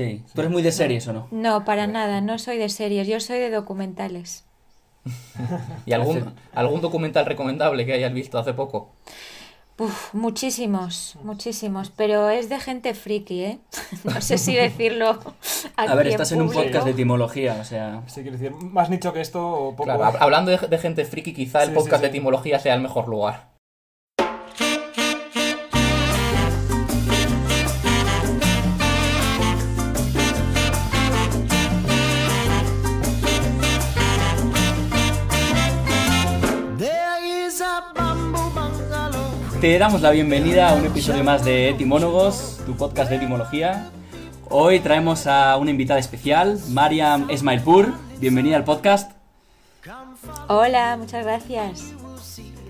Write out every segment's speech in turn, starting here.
Sí. ¿Tú eres muy de series o no? No, para nada, no soy de series, yo soy de documentales. ¿Y algún, algún documental recomendable que hayas visto hace poco? Uf, muchísimos, muchísimos, pero es de gente friki, ¿eh? No sé si decirlo. a ver, estás en un podcast de etimología, o sea. Sí, quiero decir, más nicho que esto, poco. Claro, hablando de, gente friki, quizá el podcast de etimología sea el mejor lugar. Te damos la bienvenida a un episodio más de Etimónogos, tu podcast de etimología. Hoy traemos a una invitada especial, Mariam Esmailpur. Bienvenida al podcast. Hola, muchas gracias.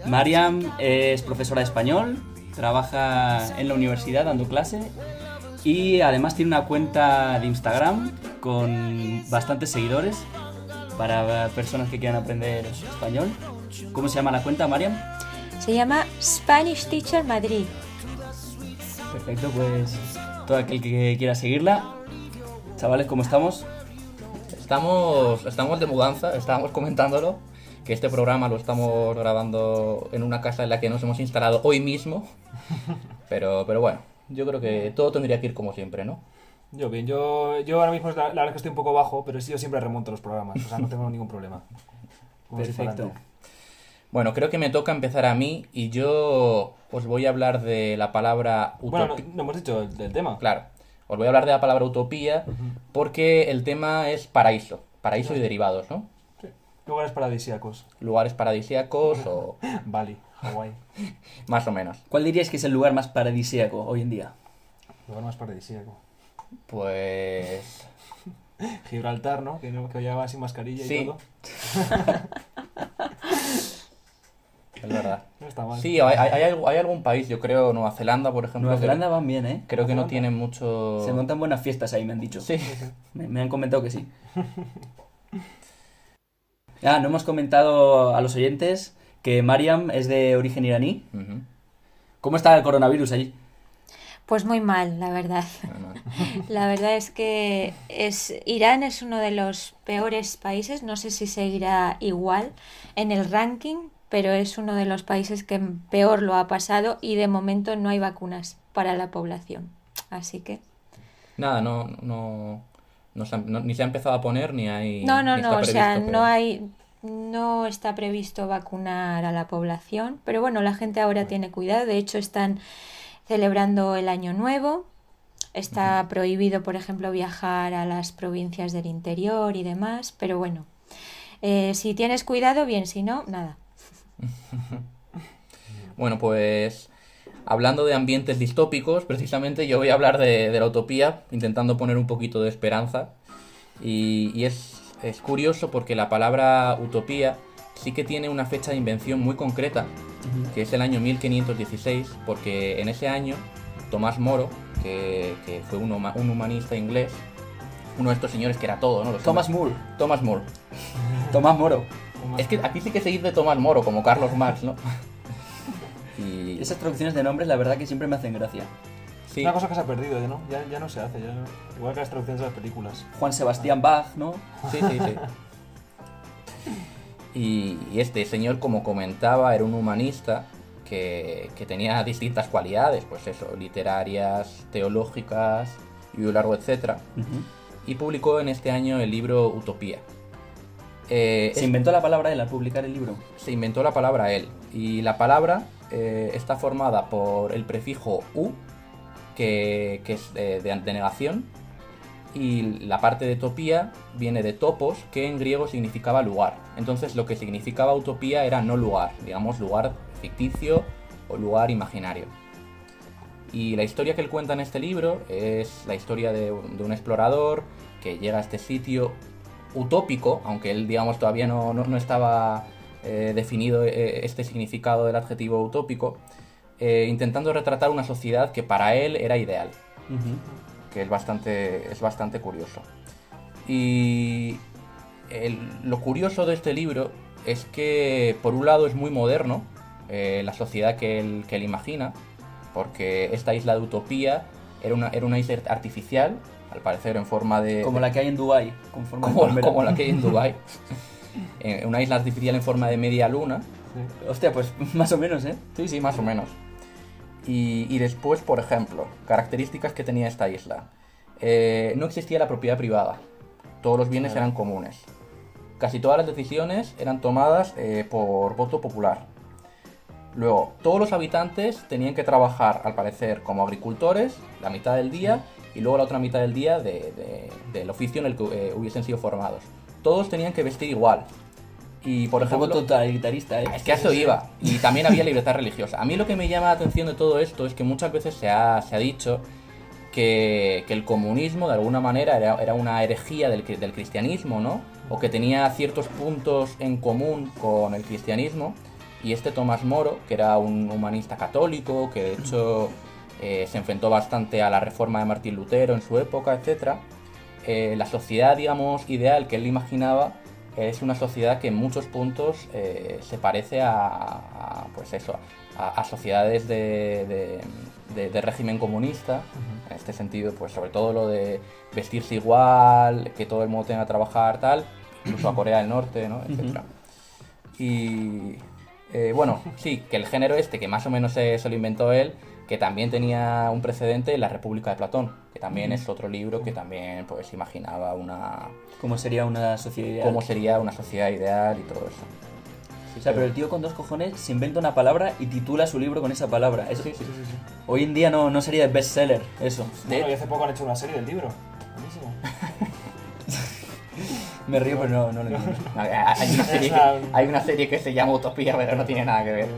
Mariam es profesora de español, trabaja en la universidad dando clase y además tiene una cuenta de Instagram con bastantes seguidores para personas que quieran aprender español. ¿Cómo se llama la cuenta, Mariam? Se llama Spanish Teacher Madrid. Perfecto, pues todo aquel que quiera seguirla. Chavales, ¿cómo estamos? Estamos, estamos de mudanza, estábamos comentándolo, que este programa lo estamos grabando en una casa en la que nos hemos instalado hoy mismo. Pero, pero bueno, yo creo que todo tendría que ir como siempre, ¿no? Yo bien, yo, yo ahora mismo la, la verdad que estoy un poco bajo, pero sí yo siempre remonto los programas, o sea, no tengo ningún problema. Perfecto. Bueno, creo que me toca empezar a mí y yo os voy a hablar de la palabra utopía. Bueno, no, hemos dicho del tema. Claro, os voy a hablar de la palabra utopía porque el tema es paraíso, paraíso y derivados, ¿no? Sí. Lugares paradisíacos. Lugares paradisíacos o... Bali, Hawái. más o menos. ¿Cuál dirías que es el lugar más paradisíaco hoy en día? El lugar más paradisíaco. Pues... Gibraltar, ¿no? Que, que llevaba sin mascarilla y todo. Es verdad. Sí, hay, hay, algún país, yo creo, Nueva Zelanda, por ejemplo. Nueva Zelanda van bien, ¿eh? Creo que no tienen mucho... Se montan buenas fiestas ahí, me han dicho. Sí. Me, han comentado que sí. ah, no hemos comentado a los oyentes que Mariam es de origen iraní. ¿Cómo está el coronavirus allí? Pues muy mal, la verdad. La verdad es que es, Irán es uno de los peores países, no sé si seguirá igual en el ranking, pero es uno de los países que peor lo ha pasado y de momento no hay vacunas para la población. Así que... Nada, no, no, ni se ha empezado a poner ni hay... No, no, no, o sea, no hay... No está previsto vacunar a la población, pero bueno, la gente ahora tiene cuidado. De hecho, están celebrando el Año Nuevo. Está prohibido, por ejemplo, viajar a las provincias del interior y demás, pero bueno, eh, si tienes cuidado, bien, si no, nada. bueno, pues hablando de ambientes distópicos, precisamente yo voy a hablar de, la utopía, intentando poner un poquito de esperanza. Y, es, curioso porque la palabra utopía sí que tiene una fecha de invención muy concreta, que es el año 1516, porque en ese año Tomás Moro, que, fue un, un, humanista inglés, uno de estos señores que era todo, ¿no? Thomas More. Thomas More. Tomás Moro. Es que aquí sí que se dice Tomás Moro, como Carlos Marx, ¿no? y... Esas traducciones de nombres, la verdad que siempre me hacen gracia. Sí. Una cosa que se ha perdido, ¿no? Ya, ya no se hace, ya igual que las traducciones de las películas. Juan Sebastián Bach, ¿no? Sí, sí, sí. y, este señor, como comentaba, era un humanista que, que, tenía distintas cualidades, pues eso, literarias, teológicas y un largo etcétera. Y publicó en este año el libro Utopía. Eh, ¿Se inventó la palabra él al publicar el libro? Se inventó la palabra él. Y la palabra eh, está formada por el prefijo u, que, es de, de, negación, y la parte de utopía viene de topos, que en griego significaba lugar. Entonces lo que significaba utopía era no lugar, digamos lugar ficticio o lugar imaginario. Y la historia que él cuenta en este libro es la historia de, de un explorador que llega a este sitio utópico, aunque él, digamos, todavía no, no, estaba eh, definido eh, este significado del adjetivo utópico, eh, intentando retratar una sociedad que para él era ideal, que es bastante, es bastante curioso. Y lo curioso de este libro es que, por un lado, es muy moderno, la sociedad que él, que él imagina, porque esta isla de utopía era una, era una isla artificial al parecer en forma de... Como la que hay en Dubai con forma de como, la que hay en Dubai una isla artificial en forma de media luna. Hostia, pues más o menos, ¿eh? Sí, sí, más o menos. Y, y después, por ejemplo, características que tenía esta isla. Eh, no existía la propiedad privada. Todos los bienes eran comunes. Casi todas las decisiones eran tomadas eh, por voto popular. Luego, todos los habitantes tenían que trabajar, al parecer, como agricultores la mitad del día y luego la otra mitad del día de- de- del oficio en el que eh, hubiesen sido formados. Todos tenían que vestir igual. Y, por Un poco ejemplo, totalitarista, ¿eh? es que a eso iba. Y también había libertad religiosa. A mí lo que me llama la atención de todo esto es que muchas veces se ha, se ha dicho que, que el comunismo de alguna manera era, era una herejía del, del cristianismo, ¿no? O que tenía ciertos puntos en común con el cristianismo. Y este Tomás Moro, que era un humanista católico, que de hecho eh, se enfrentó bastante a la reforma de Martín Lutero en su época, etc. eh, la sociedad, digamos, ideal que él imaginaba es una sociedad que en muchos puntos eh, se parece a, a, pues eso, a, a sociedades de, de- de- de régimen comunista. En este sentido, pues sobre todo lo de vestirse igual, que todo el mundo tenga que trabajar tal, incluso a Corea del Norte, ¿no? etcétera. Y eh, bueno, sí, que el género este, que más o menos se, se lo inventó él, que también tenía un precedente en La República de Platón, que también es otro libro que también pues imaginaba una ¿Cómo sería una sociedad ideal? cómo sería una sociedad ideal y todo eso. O sea, pero el tío con dos cojones se inventa una palabra y titula su libro con esa palabra. Eso, Sí, sí, sí, sí. Hoy en día no, no sería bestseller, eso. Bueno, y hace poco han hecho una serie del libro. Buenísimo. Me río, pero no, no lo entiendo. No, Hay una, serie que, hay una serie que se llama Utopía, pero no tiene nada que ver.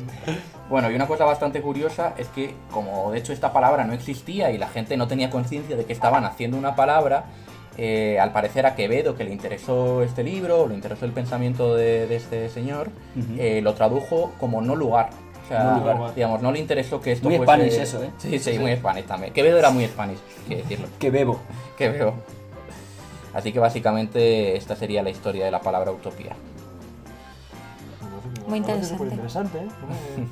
Bueno, y una cosa bastante curiosa es que, como de hecho esta palabra no existía y la gente no tenía conciencia de que estaban haciendo una palabra, eh, al parecer a Quevedo, que le interesó este libro, le interesó el pensamiento de, de este señor, eh, lo tradujo como no lugar. O sea, No lugar. digamos, no le interesó que esto Muy fuese- Spanish eso, ¿eh? Sí, sí, muy Spanish también. Quevedo era muy Spanish, hay que decirlo. Que bebo. que veo. Así que básicamente esta sería la historia de la palabra utopía. Muy interesante. ¿eh?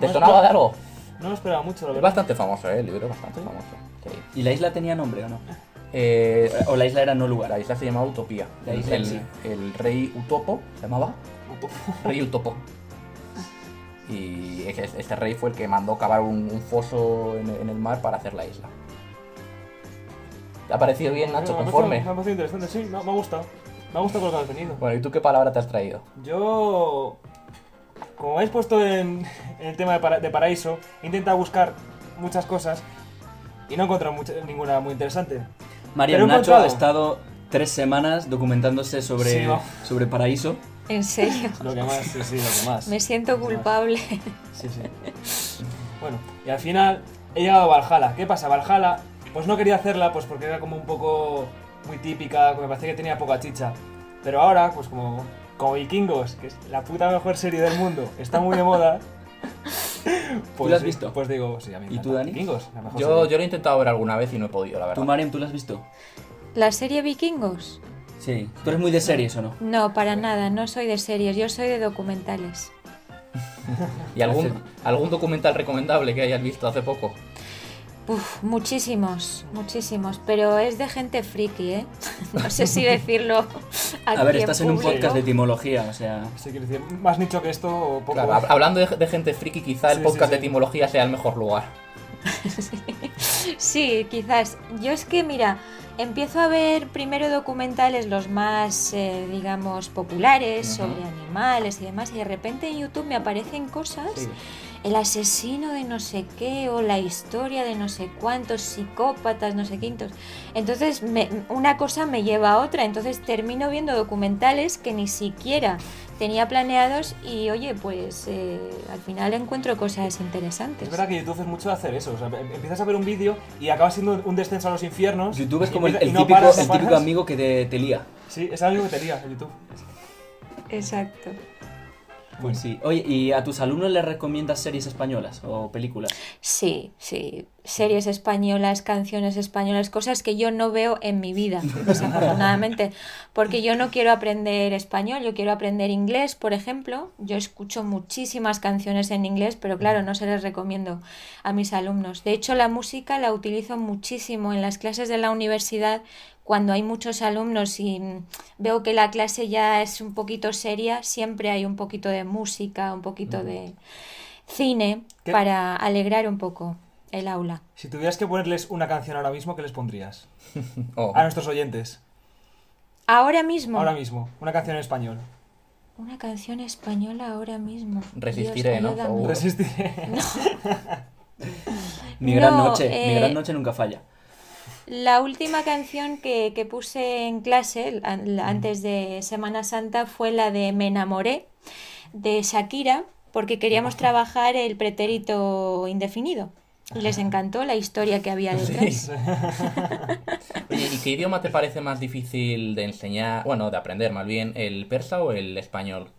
¿Te No, sonaba de algo? No lo esperaba mucho, la Es verdad. bastante famoso, ¿eh? El libro es bastante famoso. Sí. ¿Y la isla tenía nombre o no? Eh, ¿O la isla era no lugar? la isla se llamaba Utopía. La isla el, sí. el rey Utopo se llamaba Rey Utopo. Y ese- este rey fue el que mandó cavar un, un foso en, en el mar para hacer la isla. ¿Te ha parecido bien, Nacho? Me ha Conforme. Me ha parecido interesante, sí, me ha, me ha gustado. Me ha gustado con lo que has venido. Bueno, ¿y tú qué palabra te has traído? Yo, como habéis puesto en, en el tema de, para- de paraíso, he intentado buscar muchas cosas y no he encontrado mucha- ninguna muy interesante. María Nacho ha encontrado- estado tres semanas documentándose sobre, Sí, va. sobre paraíso. En serio. Lo que más, sí, sí, lo que más. Me siento culpable. Sí, sí. Bueno, y al final he llegado a Valhalla. ¿Qué pasa? Valhalla, pues no quería hacerla pues porque era como un poco muy típica, me parecía que tenía poca chicha. Pero ahora, pues como, como Vikingos, que es la puta mejor serie del mundo, está muy de moda. Pues, la has visto? Pues digo, sí, a mí me ¿Y tú. Dani? Vikingos, la mejor Yo, serie. yo lo he intentado ver alguna vez y no he podido, la verdad. ¿Tú, Mariam, tú la has visto? ¿La serie Vikingos? Sí. ¿Tú eres muy de series o no? No, para nada, no soy de series, yo soy de documentales. ¿Y algún, algún documental recomendable que hayas visto hace poco? Uf, muchísimos, muchísimos, pero es de gente friki, ¿eh? No sé si decirlo. Aquí A ver, estás en un podcast de etimología, o sea... Sí, quiero decir, más nicho que esto, o poco. Claro, hab- hablando de, de gente friki, quizá el podcast sí, de etimología sea el mejor lugar. Sí, quizás. Yo es que, mira, empiezo a ver primero documentales los más, eh, digamos, populares sobre animales y demás, y de repente en YouTube me aparecen cosas, Sí. El asesino de no sé qué, o la historia de no sé cuántos psicópatas, no sé quintos. Entonces, me- una cosa me lleva a otra, entonces termino viendo documentales que ni siquiera tenía planeados y, oye, pues eh, al final encuentro cosas interesantes. Es verdad que YouTube es mucho de hacer eso. O sea, em- empiezas a ver un vídeo y acaba siendo un descenso a los infiernos. YouTube es como el, el no típico, paras, no el típico paras. amigo que te, te lía. Sí, es algo que te lía en YouTube. Exacto. Pues sí. Oye, ¿y a tus alumnos les recomiendas series españolas o películas? Sí, sí. Series españolas, canciones españolas, cosas que yo no veo en mi vida, desafortunadamente. Porque yo no quiero aprender español, yo quiero aprender inglés, por ejemplo. Yo escucho muchísimas canciones en inglés, pero claro, no se les recomiendo a mis alumnos. De hecho, la música la utilizo muchísimo en las clases de la universidad cuando hay muchos alumnos y veo que la clase ya es un poquito seria, siempre hay un poquito de música, un poquito de cine ¿Qué? para alegrar un poco el aula. Si tuvieras que ponerles una canción ahora mismo, ¿qué les pondrías? Oh, A nuestros oyentes. Ahora mismo, Ahora mismo, una canción en español. una canción española ahora mismo. Resistiré, Dios, ¿no? Resistiré. Mi gran No, noche, mi eh, gran noche nunca falla. La última canción que, que puse en clase la- la- antes de Semana Santa fue la de Me enamoré de Shakira porque queríamos trabajar el pretérito indefinido. Y les encantó la historia que había detrás. Oye, ¿y qué idioma te parece más difícil de enseñar, bueno, de aprender más bien, el persa o el español?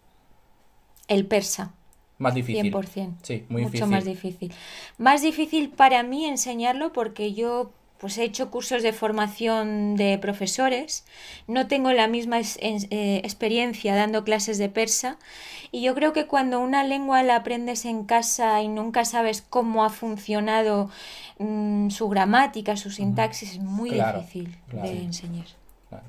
El persa, Más difícil. 100%. Sí, muy mucho difícil. más difícil. Más difícil para mí enseñarlo porque yo pues he hecho cursos de formación de profesores, no tengo la misma es- en- eh, experiencia dando clases de persa y yo creo que cuando una lengua la aprendes en casa y nunca sabes cómo ha funcionado mm, su gramática, su sintaxis, es muy Claro, difícil claro. de enseñar. Claro.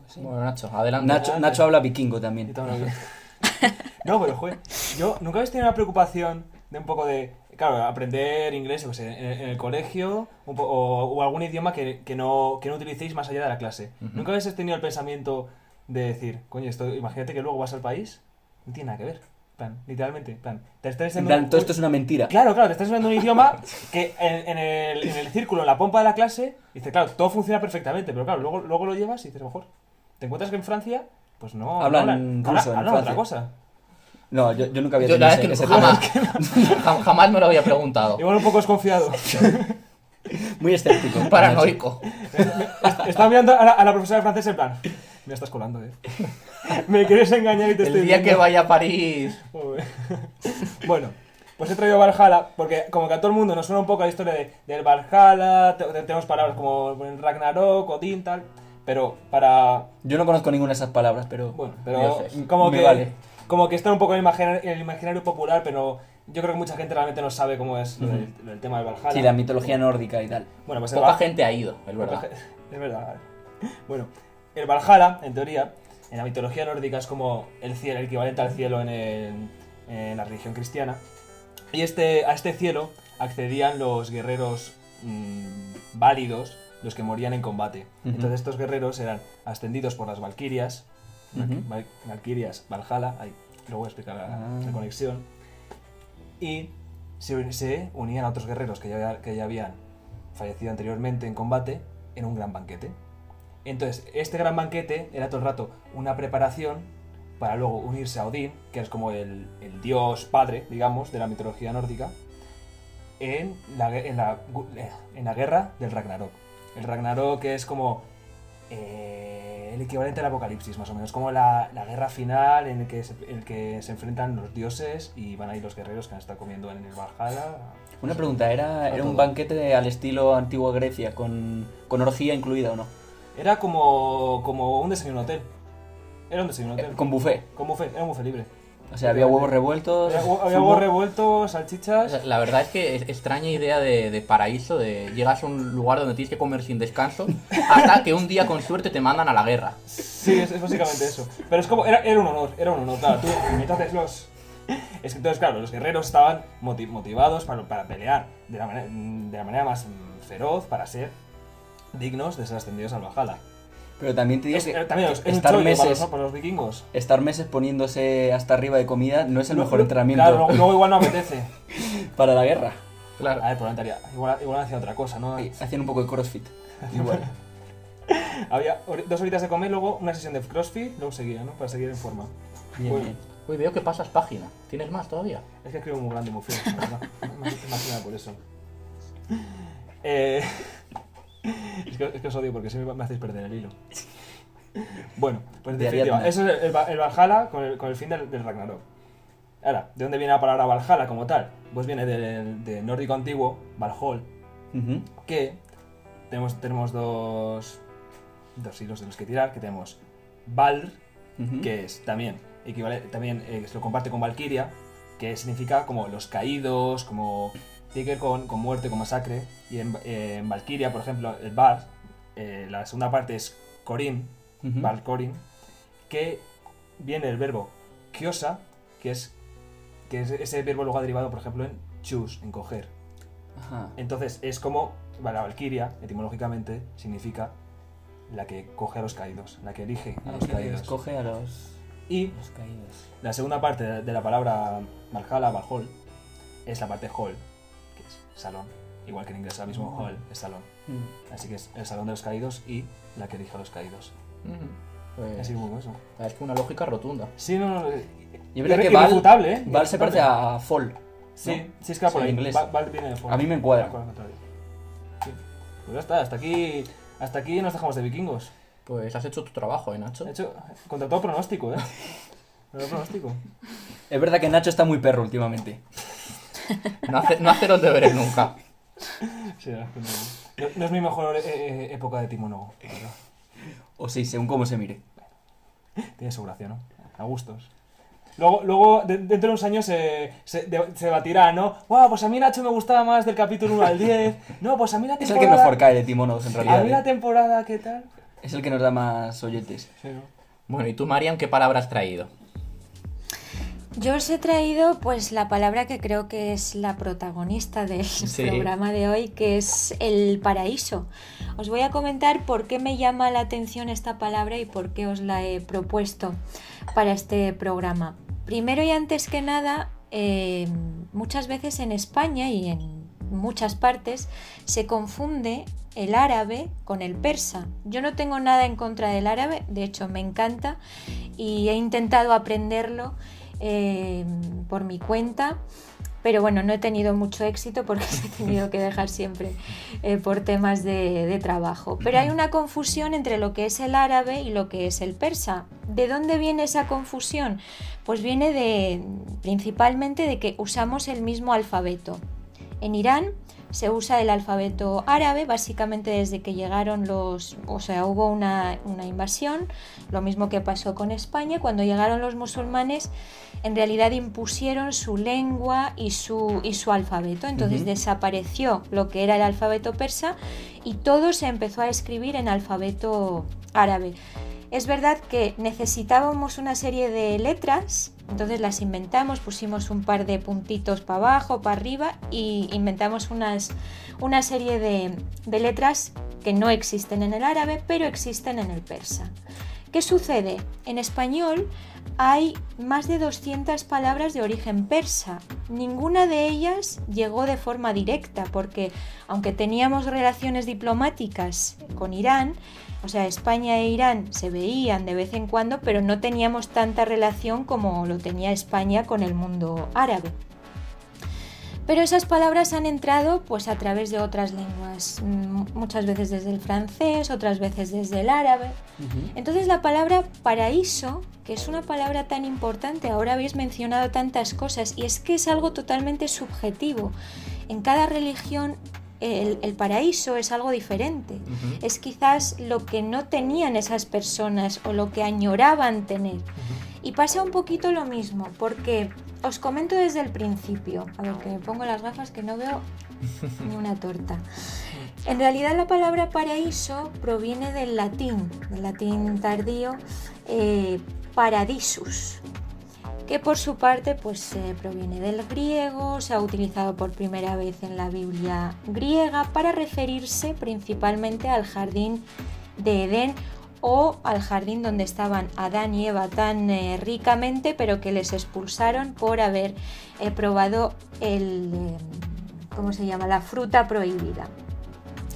Pues sí. Bueno, Nacho, adelante. Nacho, Nacho habla vikingo también. también- No, pero joder, yo nunca habéis tenido una preocupación de un poco de, claro, aprender inglés sé, en, en el colegio un po- o, o algún idioma que, que no, que no utilicéis más allá de la clase. ¿Nunca habéis tenido el pensamiento de decir, coño, esto, imagínate que luego vas al país, no tiene nada que ver, plan, literalmente, en plan, te estás En plan, un- todo esto es una mentira. Claro, claro, te estás enseñando un idioma que en, en el, en el círculo, en la pompa de la clase, dice, claro, todo funciona perfectamente, pero claro, luego, luego lo llevas y dices, mejor, te encuentras que en Francia, pues no, Hablan no ruso en hablan otra cosa. No, yo, yo nunca había Yo tenido la ese, ese que problema. jamás, jam- jamás me lo había preguntado. Igual un poco desconfiado. Muy escéptico. Paranoico. Estaba mirando a la, a la profesora de francés en plan, me estás colando, eh. Me quieres engañar y te estoy El día que viendo". vaya a París. Bueno, pues he traído Valhalla porque como que a todo el mundo nos suena un poco la historia de, del Valhalla, te- te- tenemos palabras como el Ragnarok, Odín, tal, pero para... Yo no conozco ninguna de esas palabras, pero. Bueno, pero Dioses. como Me que, vale. Como que está un poco en el imaginario, el popular, pero yo creo que mucha gente realmente no sabe cómo es lo del, del tema del Valhalla. Sí, la mitología nórdica y tal. Bueno, pues el Poca Val- gente ha ido, es verdad. Es verdad. Bueno, el Valhalla, en teoría, en la mitología nórdica es como el cielo, el equivalente al cielo en, el- en la religión cristiana. Y este, a este cielo accedían los guerreros mm, válidos, los que morían en combate. Entonces estos guerreros eran ascendidos por las valquirias, Ujú. Val- valquirias, Valhalla, ahí, luego voy a explicar la, Ah. la conexión. Y se, se unían a otros guerreros que ya, que ya habían fallecido anteriormente en combate en un gran banquete. Entonces, este gran banquete era todo el rato una preparación para luego unirse a Odín, que es como el, el dios padre, digamos, de la mitología nórdica, en la, en la, en la guerra del Ragnarok. El Ragnarok es como eh, el equivalente al apocalipsis, más o menos, como la, la guerra final en el, que se, en el que se enfrentan los dioses y van ahí los guerreros que han estado comiendo en el Valhalla. Una pregunta, ¿era, era un banquete al estilo antigua Grecia, con, con orgía incluida o no? Era como, como un desayuno hotel. Era un desayuno Eh, hotel. con buffet. Con buffet, era un buffet libre. O sea, había huevos revueltos. Había, huevos revueltos, salchichas. La verdad es que es extraña idea de, de paraíso, de llegas a un lugar donde tienes que comer sin descanso, hasta que un día con suerte te mandan a la guerra. Sí, es, es básicamente eso. Pero es como, era, era un honor, era un honor, claro. Tú, entonces los... Es que entonces, claro, los guerreros estaban moti- motivados para, para pelear de la, manera, de la manera más feroz, para ser dignos de ser ascendidos al Valhalla. Pero también te digo Es, que eh, también es estar chollo para meses, los, para los vikingos. estar meses poniéndose hasta arriba de comida no es el No, mejor no, entrenamiento Claro, luego, luego igual no apetece. para la guerra. Claro. A ver, probablemente haría- igual, igual hacía otra cosa, ¿no? Sí, Hacían un poco de crossfit. Igual. Había dos horitas de comer, luego una sesión de crossfit, luego seguía, ¿no? Para seguir en forma. Bien, Bueno. bien. Uy, veo que pasas página. ¿Tienes más todavía? Es que escribo muy grande y muy feo, la verdad. Más más que nada por eso. Eh, es, que, es que os odio porque siempre me hacéis perder el hilo. Bueno, pues en De definitiva, eso es el, el Valhalla con el, con el fin del, del Ragnarok. Ahora, ¿de dónde viene la palabra Valhalla como tal? Pues viene del, del nórdico antiguo, Valhall, Ujú. que tenemos, tenemos dos, dos hilos de los que tirar, que tenemos Val, Ujú. que es también, equivale, también eh, se lo comparte con Valkyria, que significa como los caídos, como ver con, con muerte, con masacre, y en, eh, en Valkyria, por ejemplo, el Val, eh, la segunda parte es Corin, Ujú. Valcorin, que viene del verbo kiosa, que es que es ese verbo luego derivado, por ejemplo, en choose, en coger. Ajá. Entonces es como la Valkyria, etimológicamente, significa la que coge a los caídos, la que elige a los Que caídos. Escoge a los, Y los caídos. la segunda parte de la palabra Valhalla, Valhall, es la parte es salón. Igual que en inglés ahora mismo hall es salón. Mm. Así que es el salón de los caídos y la que elige a los caídos. Ujú. Pues, Así como eso. es que una lógica rotunda. Sí, no, no. eh, Y es verdad irre- que Val, ¿eh? Val se parece a Fall. Sí, ¿no? sí, es que va por Sí, ahí. inglés. Val, Val viene de fuera. A mí me encuadra. Sí. Pues ya está, hasta aquí, hasta aquí nos dejamos de vikingos. Pues has hecho tu trabajo, ¿eh, Nacho? De hecho, contra todo pronóstico, ¿eh? Contra todo pronóstico. Es verdad que Nacho está muy perro últimamente. No, hace, no hace los deberes nunca. Sí, es no, no- es mi mejor eh, eh, época de timonólogo. O sí, según cómo se mire. Tiene su gracia, ¿no? A gustos. Luego, luego de- dentro de unos años se, se, de- se debatirá, ¿no? Wow, pues a mí Nacho me gustaba más del capítulo 1 al 10. No, pues a mí la Es temporada... el que mejor cae de Timonos, en A realidad. mí la ¿eh? temporada, ¿qué tal? Es el que nos da más oyentes. Sí, ¿no? Bueno, ¿y tú, Marian, qué palabra has traído? Yo os he traído pues la palabra que creo que es la protagonista del Sí. programa de hoy, que es el paraíso. Os voy a comentar por qué me llama la atención esta palabra y por qué os la he propuesto para este programa. Primero y antes que nada, eh, muchas veces en España y en muchas partes se confunde el árabe con el persa. Yo no tengo nada en contra del árabe, de hecho me encanta y he intentado aprenderlo eh, por mi cuenta, pero bueno, no he tenido mucho éxito porque he tenido que dejar siempre eh, por temas de, trabajo. Pero hay una confusión entre lo que es el árabe y lo que es el persa. ¿De dónde viene esa confusión? Pues viene de principalmente de que usamos el mismo alfabeto. En Irán se usa el alfabeto árabe básicamente desde que llegaron los, o sea, hubo una invasión, lo mismo que pasó con España, cuando llegaron los musulmanes en realidad impusieron su lengua y su, y su alfabeto, entonces desapareció lo que era el alfabeto persa y todo se empezó a escribir en alfabeto árabe. Es verdad que necesitábamos una serie de letras, entonces las inventamos, pusimos un par de puntitos para abajo, para arriba y inventamos unas, una serie de, de letras que no existen en el árabe, pero existen en el persa. ¿Qué sucede? En español hay más de 200 palabras de origen persa. Ninguna de ellas llegó de forma directa porque aunque teníamos relaciones diplomáticas con Irán, o sea, España e Irán se veían de vez en cuando, pero no teníamos tanta relación como lo tenía España con el mundo árabe. Pero esas palabras han entrado pues a través de otras lenguas, mm, muchas veces desde el francés, otras veces desde el árabe. Entonces la palabra paraíso, que es una palabra tan importante, ahora habéis mencionado tantas cosas y es que es algo totalmente subjetivo. En cada religión el, el paraíso es algo diferente. Es quizás lo que no tenían esas personas o lo que añoraban tener. Y pasa un poquito lo mismo, porque os comento desde el principio. A ver, que me pongo las gafas que no veo ni una torta. En realidad la palabra paraíso proviene del latín, del latín tardío, eh, paradisus, que por su parte pues eh, proviene del griego, se ha utilizado por primera vez en la Biblia griega para referirse principalmente al jardín de Edén o al jardín donde estaban Adán y Eva tan eh, ricamente, pero que les expulsaron por haber eh, probado el, ¿cómo se llama? La fruta prohibida.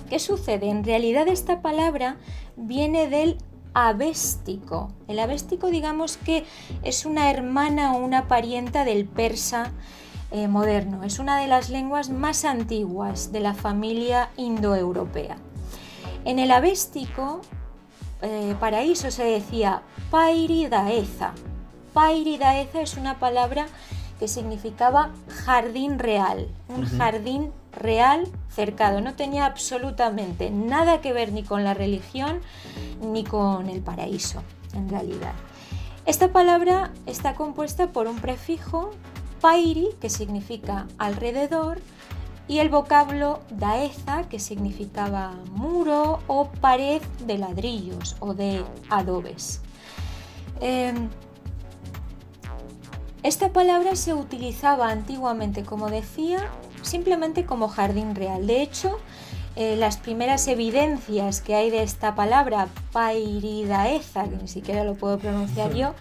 ¿Qué sucede? En realidad esta palabra viene del avéstico. El avéstico digamos que es una hermana o una parienta del persa eh, moderno. Es una de las lenguas más antiguas de la familia indoeuropea. En el avéstico eh, paraíso se decía Pairidaeza. Pairidaeza es una palabra que significaba jardín real, un jardín real cercado. No tenía absolutamente nada que ver ni con la religión ni con el paraíso, en realidad. Esta palabra está compuesta por un prefijo pairi, que significa alrededor, y el vocablo daeza, que significaba muro o pared de ladrillos o de adobes. Em, esta palabra se utilizaba antiguamente, como decía, simplemente como jardín real. De hecho, eh, las primeras evidencias que hay de esta palabra, pairidaeza, que ni siquiera lo puedo pronunciar yo,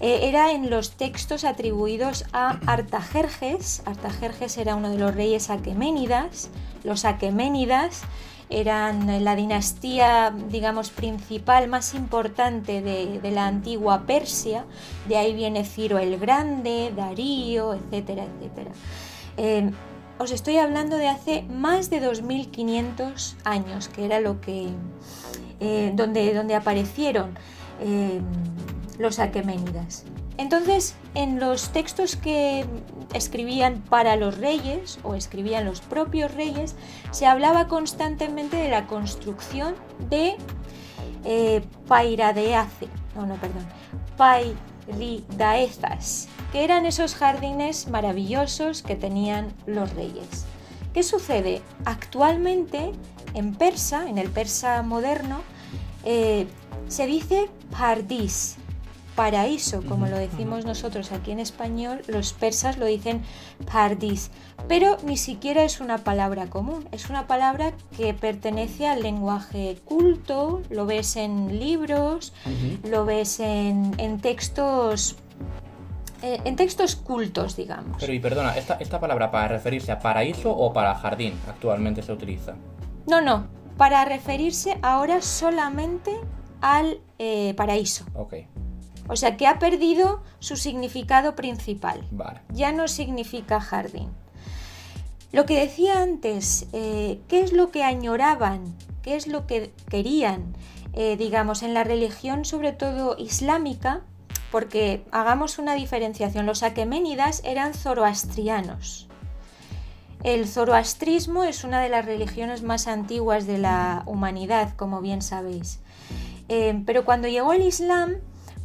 eh, era en los textos atribuidos a Artajerjes. Artajerjes era uno de los reyes aqueménidas. Los aqueménidas eran la dinastía, digamos, principal, más importante de, la antigua Persia. De ahí viene Ciro el Grande, Darío, etcétera, etcétera. Eh, os estoy hablando de hace más de 2500 años, que era lo que eh, donde, donde aparecieron los aqueménidas. Entonces, en los textos que escribían para los reyes o escribían los propios reyes, se hablaba constantemente de la construcción de eh, pairadeace, no, no, perdón, pairidaezas, que eran esos jardines maravillosos que tenían los reyes. ¿Qué sucede? Actualmente en persa, en el persa moderno, eh, se dice pardis, paraíso, como lo decimos nosotros aquí en español, los persas lo dicen pardis, pero ni siquiera es una palabra común, es una palabra que pertenece al lenguaje culto, lo ves en libros, lo ves en, textos eh, en textos cultos, digamos. Pero y perdona, ¿esta, ¿esta palabra para referirse a paraíso o para jardín actualmente se utiliza? No, no, para referirse ahora solamente al eh, paraíso. Ok. O sea que ha perdido su significado principal. Ya no significa jardín. Lo que decía antes, eh, ¿qué es lo que añoraban? ¿Qué es lo que querían? Eh, digamos, en la religión, sobre todo islámica, porque hagamos una diferenciación, los aqueménidas eran zoroastrianos. El zoroastrismo es una de las religiones más antiguas de la humanidad, como bien sabéis. Eh, pero cuando llegó el Islam,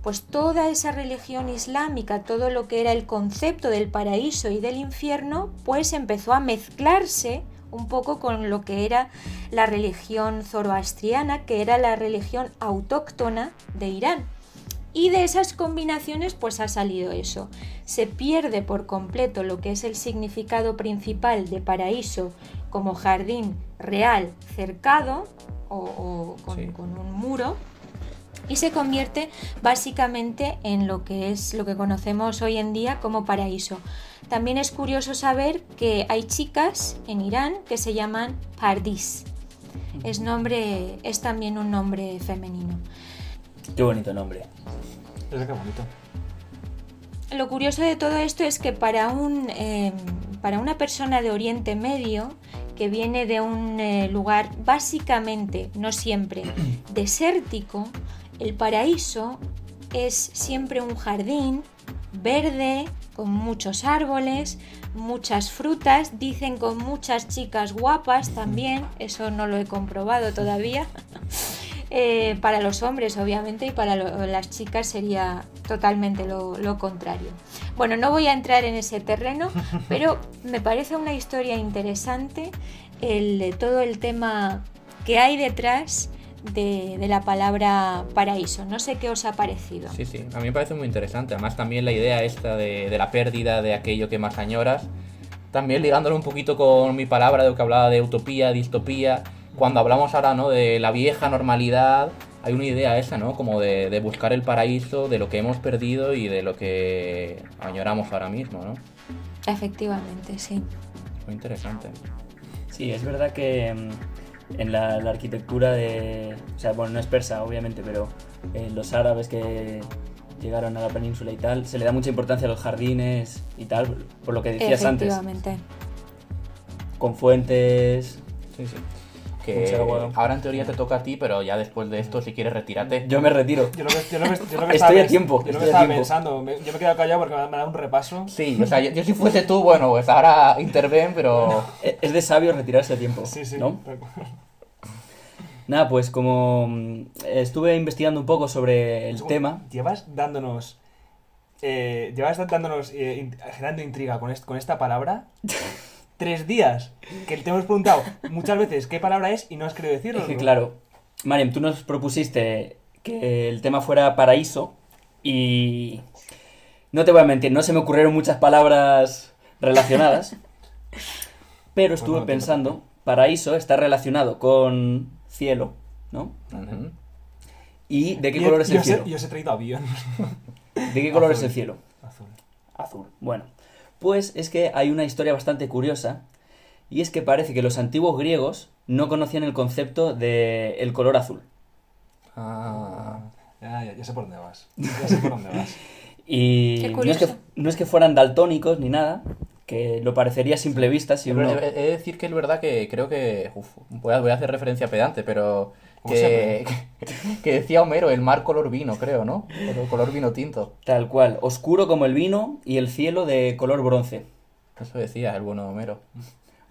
pues toda esa religión islámica, todo lo que era el concepto del paraíso y del infierno, pues empezó a mezclarse un poco con lo que era la religión zoroastriana, que era la religión autóctona de Irán. Y de esas combinaciones pues ha salido eso. Se pierde por completo lo que es el significado principal de paraíso como jardín real cercado o, con un muro y se convierte básicamente en lo que es lo que conocemos hoy en día como paraíso. También es curioso saber que hay chicas en Irán que se llaman pardis. Es nombre es también un nombre femenino. Qué bonito nombre. bonito. Lo curioso de todo esto es que para, un, em, para una persona de Oriente Medio que viene de un eh, lugar básicamente, no siempre, desértico, el paraíso es siempre un jardín verde, con muchos árboles, muchas frutas, dicen con muchas chicas guapas también, eso no lo he comprobado todavía. Eh, para los hombres, obviamente, y para las chicas sería totalmente lo, lo, contrario. Bueno, no voy a entrar en ese terreno, pero me parece una historia interesante el, todo el tema que hay detrás de, la palabra paraíso. No sé qué os ha parecido. Sí, sí, a mí me parece muy interesante. Además también la idea esta de, la pérdida de aquello que más añoras. También ligándolo un poquito con mi palabra de lo que hablaba de utopía, distopía. Cuando hablamos ahora ¿no? de la vieja normalidad, hay una idea esa, ¿no? Como de, de buscar el paraíso, de lo que hemos perdido y de lo que añoramos ahora mismo, ¿no? Efectivamente, sí. Muy interesante. Sí, es verdad que mm, en la, arquitectura de... O sea, bueno, no es persa, obviamente, pero eh, los árabes que llegaron a la península y tal, se le da mucha importancia a los jardines y tal, por lo que decías antes. Con fuentes... Sí, sí. Que ahora en teoría te toca a ti, pero ya después de esto, si quieres, retírate. Yo me retiro. Yo lo que, yo lo que- yo lo que Estoy estaba a tiempo, Yo lo que estaba tiempo. pensando, me- yo me he quedado callado porque me ha me ha dado un repaso. Sí, o sea, yo, yo si fuese tú, bueno, pues ahora interven, pero... Es de sabio retirarse a tiempo. Sí, sí. ¿no? Nada, pues como mm, estuve investigando un poco sobre el tema, Llevas dándonos. Eh, llevas dándonos. eh, in- generando intriga con, est- con esta palabra. Tres días. Que te hemos preguntado muchas veces qué palabra es y no has querido decirlo. es que claro, Mariam, tú nos propusiste que el tema fuera paraíso y no te voy a mentir, no se me ocurrieron muchas palabras relacionadas, pero estuve Bueno, pensando, paraíso está relacionado con cielo, ¿no? ¿Y de qué Yo- color es el cielo? Yo os he traído avión. ¿De qué color es el cielo? Azul. Azul. Bueno, pues es que hay una historia bastante curiosa y es que parece que los antiguos griegos no conocían el concepto de el color azul. Ah, Ya, ya, ya sé por dónde vas. Ya sé por dónde vas. Y Qué no es, que, curioso. no es que fueran daltónicos ni nada, que lo parecería a simple vista si He uno... he de decir que es verdad que creo que... uf, voy, a, voy a hacer referencia pedante, pero... Como Que, que decía Homero, el mar color vino, creo, ¿no? Color, color vino tinto. Tal cual, oscuro como el vino y el cielo de color bronce. Eso decía el bueno Homero.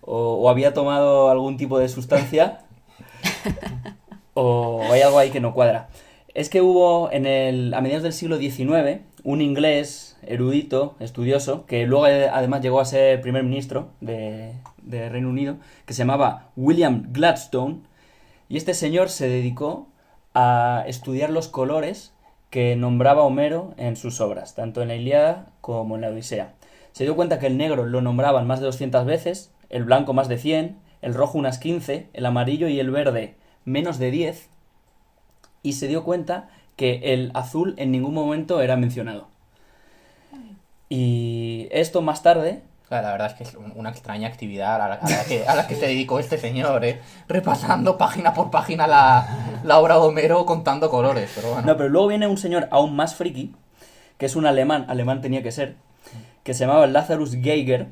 O, o había tomado algún tipo de sustancia o hay algo ahí que no cuadra. Es que hubo en el, a mediados del siglo XIX un inglés erudito, estudioso, que luego eh, además llegó a ser primer ministro de, de Reino Unido, que se llamaba William Gladstone, y este señor se dedicó a estudiar los colores que nombraba Homero en sus obras, tanto en la Ilíada como en la Odisea. Se dio cuenta que el negro lo nombraban más de 200 veces, el blanco más de 100, el rojo unas 15, el amarillo y el verde menos de 10, y se dio cuenta que el azul en ningún momento era mencionado. Y esto más tarde, La verdad es que es un- una extraña actividad a la, que, a la que se dedicó este señor, ¿eh? Repasando página por página la, la obra de Homero contando colores, pero bueno. No, pero luego viene un señor aún más friki, que es un alemán, alemán tenía que ser, que se llamaba Lazarus Geiger,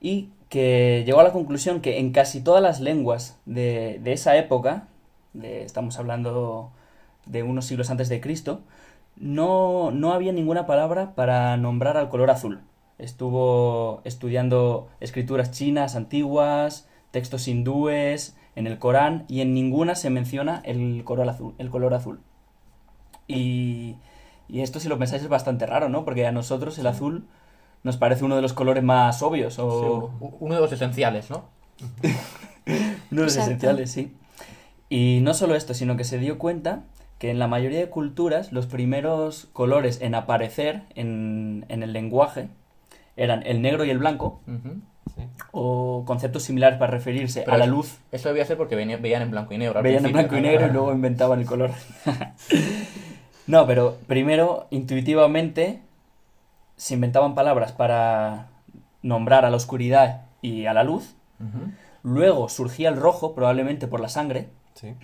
y que llegó a la conclusión que en casi todas las lenguas de, de esa época, estamos hablando de unos siglos antes de Cristo, no, no había ninguna palabra para nombrar al color azul. Estuvo estudiando escrituras chinas antiguas, textos hindúes, en el Corán, y en ninguna se menciona el color azul. El color azul. Y, y esto, si lo pensáis, es bastante raro, ¿no? Porque a nosotros el azul nos parece uno de los colores más obvios o Sí, uno de los esenciales, ¿no? uno de los Exacto. esenciales, sí. Y no solo esto, sino que se dio cuenta que en la mayoría de culturas los primeros colores en aparecer en, en el lenguaje eran el negro y el blanco. Sí. o conceptos similares para referirse Pero a la luz. Eso debía ser porque veían en blanco y negro. Veían en blanco y negro y luego inventaban el color. no, pero primero, intuitivamente, se inventaban palabras para nombrar a la oscuridad y a la luz. Luego surgía el rojo, probablemente por la sangre. Sí.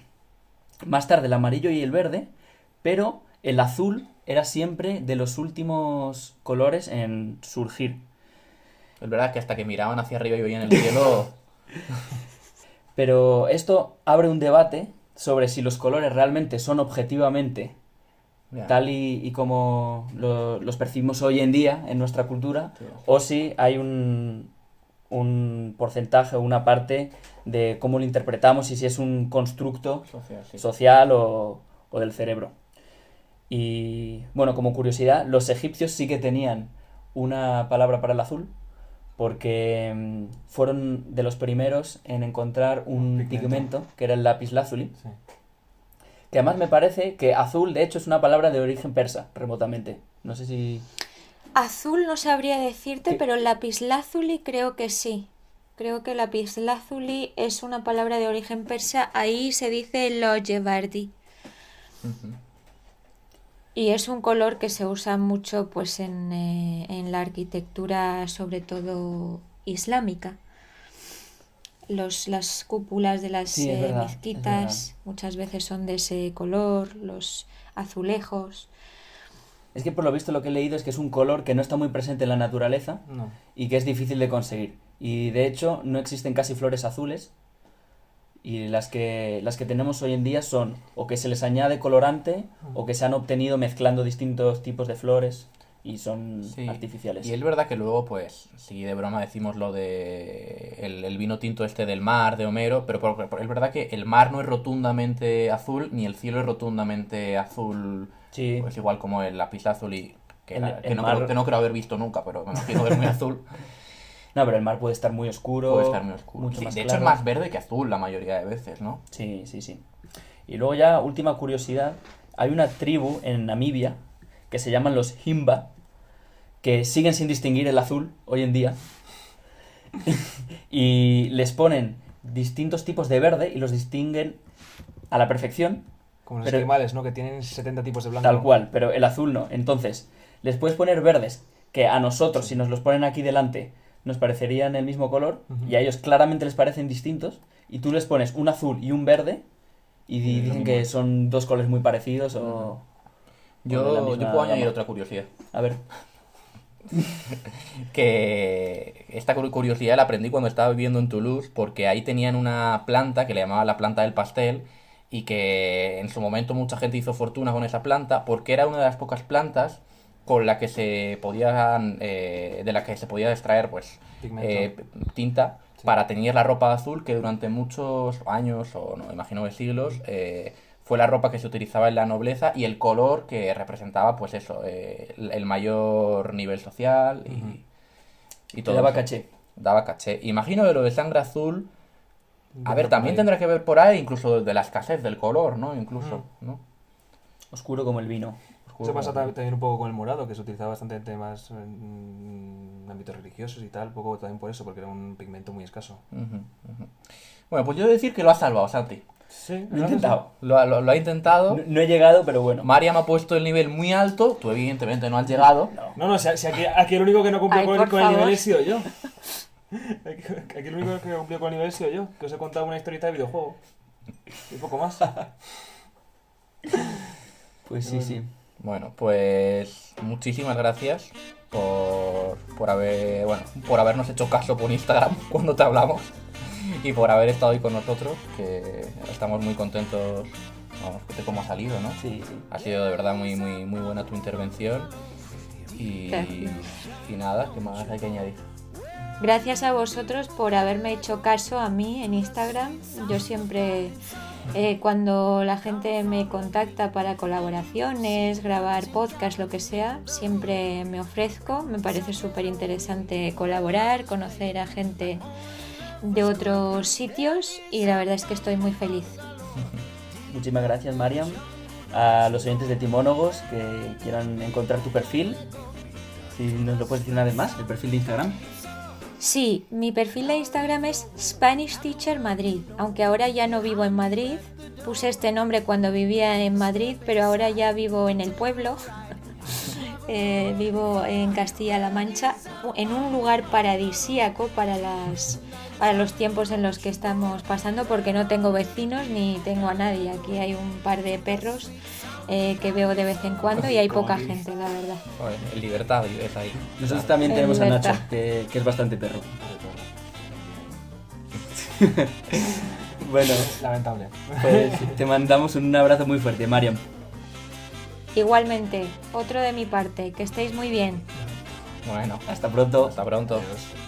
Más tarde el amarillo y el verde. Pero el azul era siempre de los últimos colores en surgir. Es verdad que hasta que miraban hacia arriba y veían el cielo... Pero esto abre un debate sobre si los colores realmente son objetivamente tal y, y como lo- los percibimos hoy en día en nuestra cultura, Sí. o si hay un, un porcentaje o una parte de cómo lo interpretamos y si es un constructo Social, sí. social o, o del cerebro. Y bueno, como curiosidad, los egipcios sí que tenían una palabra para el azul, porque mm, fueron de los primeros en encontrar un Pigmento. pigmento que era el lapislázuli, Sí. que además me parece que azul, de hecho, es una palabra de origen persa, remotamente. No sé si... Azul no sabría decirte, Sí. pero lapislázuli creo que sí. Creo que lapislázuli es una palabra de origen persa. Ahí se dice lojevardi. Ujú. Y es un color que se usa mucho pues en, eh, en la arquitectura, sobre todo islámica. Los, las cúpulas de las Sí, eh, verdad, mezquitas muchas veces son de ese color, los azulejos. Es que por lo visto lo que he leído es que es un color que no está muy presente en la naturaleza No. y que es difícil de conseguir. Y de hecho no existen casi flores azules Y las que, las que tenemos hoy en día son o que se les añade colorante o que se han obtenido mezclando distintos tipos de flores y son Sí. artificiales. Y es verdad que luego, pues, sí, de broma decimos lo de el, el vino tinto este del mar, de Homero, pero por- por- es verdad que el mar no es rotundamente azul, ni el cielo es rotundamente azul, Sí. pues igual como el lápiz azul y que, El- no, mar- creo, que no creo haber visto nunca, pero me imagino que es muy azul. No, pero el mar puede estar muy oscuro. Puede estar muy oscuro. mucho Sí, más de hecho es más verde que azul la mayoría de veces, ¿no? Sí, sí, sí. Y luego ya, última curiosidad, hay una tribu en Namibia que se llaman los Himba, que siguen sin distinguir el azul hoy en día. y les ponen distintos tipos de verde y los distinguen a la perfección, Como los Pero- esquimales, ¿no? Que tienen 70 tipos de blanco. tal cual, pero el azul no. Entonces, les puedes poner verdes que a nosotros, si nos los ponen aquí delante, nos parecerían el mismo color, y a ellos claramente les parecen distintos, y tú les pones un azul y un verde, y dicen que son dos colores muy parecidos o... Yo, yo puedo añadir gama. otra curiosidad. A ver, que esta cu- curiosidad la aprendí cuando estaba viviendo en Toulouse porque ahí tenían una planta que le llamaban la planta del pastel y que en su momento mucha gente hizo fortuna con esa planta porque era una de las pocas plantas con la que se podían eh, de la que se podía extraer pues eh, tinta Sí. para teñir la ropa azul que durante muchos años o no imagino que siglos eh, fue la ropa que se utilizaba en la nobleza y el color que representaba pues eso eh, el, mayor nivel social y, y todo daba eso. caché. daba caché imagino que lo de sangre azul a ver también tendrá que ver por ahí incluso de la escasez del color no incluso no Oscuro como el vino. Eso pasa también un poco con el morado, que se utilizaba bastante en temas en ámbitos religiosos y tal, un poco también por eso, porque era un pigmento muy escaso. Bueno pues yo he de decir que lo ha salvado Santi Sí, Lo he intentado. lo, ha- lo- lo ha intentado No, no he llegado, pero bueno. María me ha puesto el nivel muy alto tú evidentemente no has llegado No, no, si, si aquí, aquí el único que no cumplió con, el nivel he sido yo. Aquí, aquí el único que cumplió con el nivel he sido yo, que os he contado una historieta de videojuego. Y poco más. Pues sí, sí. Bueno, pues muchísimas gracias por, por haber bueno, por habernos hecho caso por Instagram cuando te hablamos y por haber estado hoy con nosotros, que estamos muy contentos vamos, de cómo ha salido, ¿no? Sí, sí. Ha sido de verdad muy muy muy buena tu intervención y, y nada, ¿qué más hay que añadir? Gracias a vosotros por haberme hecho caso a mí en Instagram. Yo siempre, eh, cuando la gente me contacta para colaboraciones, grabar podcast, lo que sea, siempre me ofrezco. Me parece súper interesante colaborar, conocer a gente de otros sitios y la verdad es que estoy muy feliz. Muchísimas gracias, Mariam. A los oyentes de Timónogos que quieran encontrar tu perfil. Si nos lo puedes decir una vez más, el perfil de Instagram. Sí, mi perfil de Instagram es Spanish Teacher Madrid, aunque ahora ya no vivo en Madrid. Puse este nombre cuando vivía en Madrid, pero ahora ya vivo en el pueblo. Eh, vivo en Castilla-La Mancha, en un lugar paradisíaco para las para los tiempos en los que estamos pasando, porque no tengo vecinos ni tengo a nadie. Aquí hay un par de perros eh, que veo de vez en cuando y hay Como poca gente, la verdad. Joder, el libertad es ahí. Nosotros también En tenemos a libertad. Nacho, que, que es bastante perro. Bueno, Lamentable. pues te mandamos un abrazo muy fuerte, Mariam. Igualmente, otro de mi parte, que estéis muy bien. Bueno, Hasta pronto. hasta pronto. Adiós.